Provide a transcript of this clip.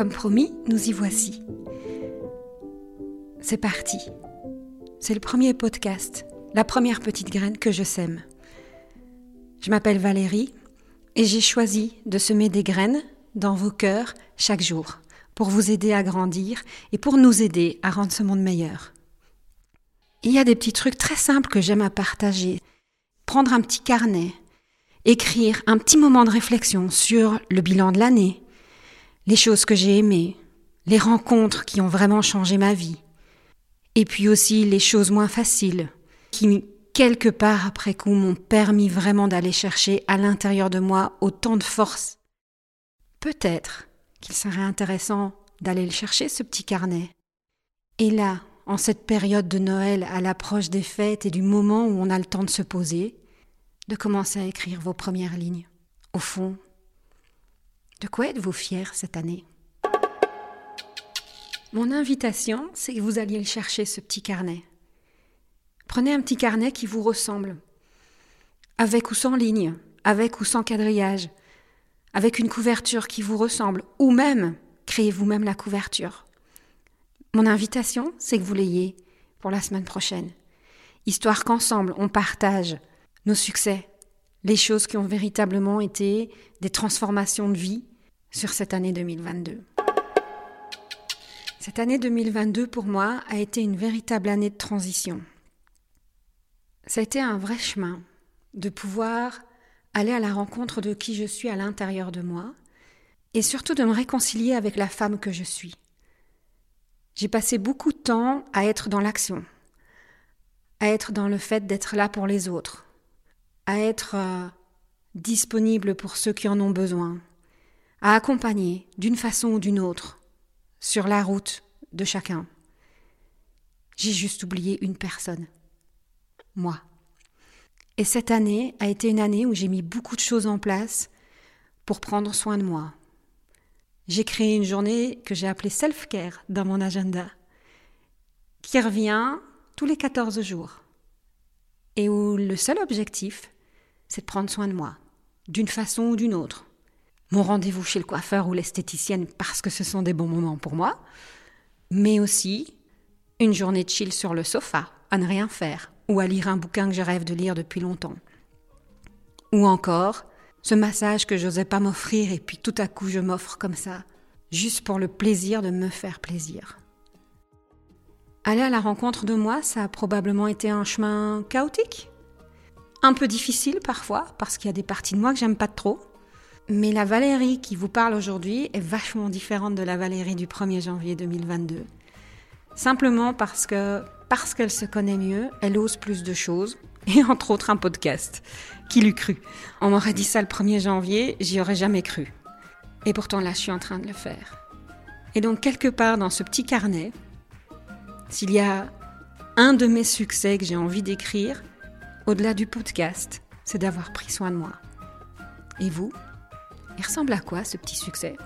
Comme promis, nous y voici. C'est parti. C'est le premier podcast, la première petite graine que je sème. Je m'appelle Valérie et j'ai choisi de semer des graines dans vos cœurs chaque jour pour vous aider à grandir et pour nous aider à rendre ce monde meilleur. Il y a des petits trucs très simples que j'aime à partager. Prendre un petit carnet, écrire un petit moment de réflexion sur le bilan de l'année, les choses que j'ai aimées, les rencontres qui ont vraiment changé ma vie, et puis aussi les choses moins faciles, qui, quelque part après coup, m'ont permis vraiment d'aller chercher à l'intérieur de moi autant de force. Peut-être qu'il serait intéressant d'aller le chercher, ce petit carnet. Et là, en cette période de Noël, à l'approche des fêtes et du moment où on a le temps de se poser, de commencer à écrire vos premières lignes. Au fond, de quoi êtes-vous fier cette année? Mon invitation, c'est que vous alliez le chercher, ce petit carnet. Prenez un petit carnet qui vous ressemble, avec ou sans ligne, avec ou sans quadrillage, avec une couverture qui vous ressemble, ou même créez vous-même la couverture. Mon invitation, c'est que vous l'ayez pour la semaine prochaine, histoire qu'ensemble on partage nos succès, les choses qui ont véritablement été des transformations de vie sur cette année 2022. Cette année 2022 pour moi a été une véritable année de transition. Ça a été un vrai chemin de pouvoir aller à la rencontre de qui je suis à l'intérieur de moi et surtout de me réconcilier avec la femme que je suis. J'ai passé beaucoup de temps à être dans l'action, à être dans le fait d'être là pour les autres, à être euh, disponible pour ceux qui en ont besoin, à accompagner d'une façon ou d'une autre sur la route de chacun. J'ai juste oublié une personne, moi. Et cette année a été une année où j'ai mis beaucoup de choses en place pour prendre soin de moi. J'ai créé une journée que j'ai appelée self-care dans mon agenda, qui revient tous les 14 jours, et où le seul objectif, c'est de prendre soin de moi, d'une façon ou d'une autre. Mon rendez-vous chez le coiffeur ou l'esthéticienne parce que ce sont des bons moments pour moi, mais aussi une journée de chill sur le sofa, à ne rien faire, ou à lire un bouquin que je rêve de lire depuis longtemps. Ou encore, ce massage que j'osais pas m'offrir et puis tout à coup je m'offre comme ça, juste pour le plaisir de me faire plaisir. Aller à la rencontre de moi, ça a probablement été un chemin chaotique, un peu difficile parfois, parce qu'il y a des parties de moi que j'aime pas trop. Mais la Valérie qui vous parle aujourd'hui est vachement différente de la Valérie du 1er janvier 2022. Simplement parce que parce qu'elle se connaît mieux, elle ose plus de choses, et entre autres un podcast. Qui l'eût cru? On m'aurait dit ça le 1er janvier, j'y aurais jamais cru. Et pourtant là, je suis en train de le faire. Et donc quelque part dans ce petit carnet, s'il y a un de mes succès que j'ai envie d'écrire, au-delà du podcast, c'est d'avoir pris soin de moi. Et vous? Il ressemble à quoi ce petit succès?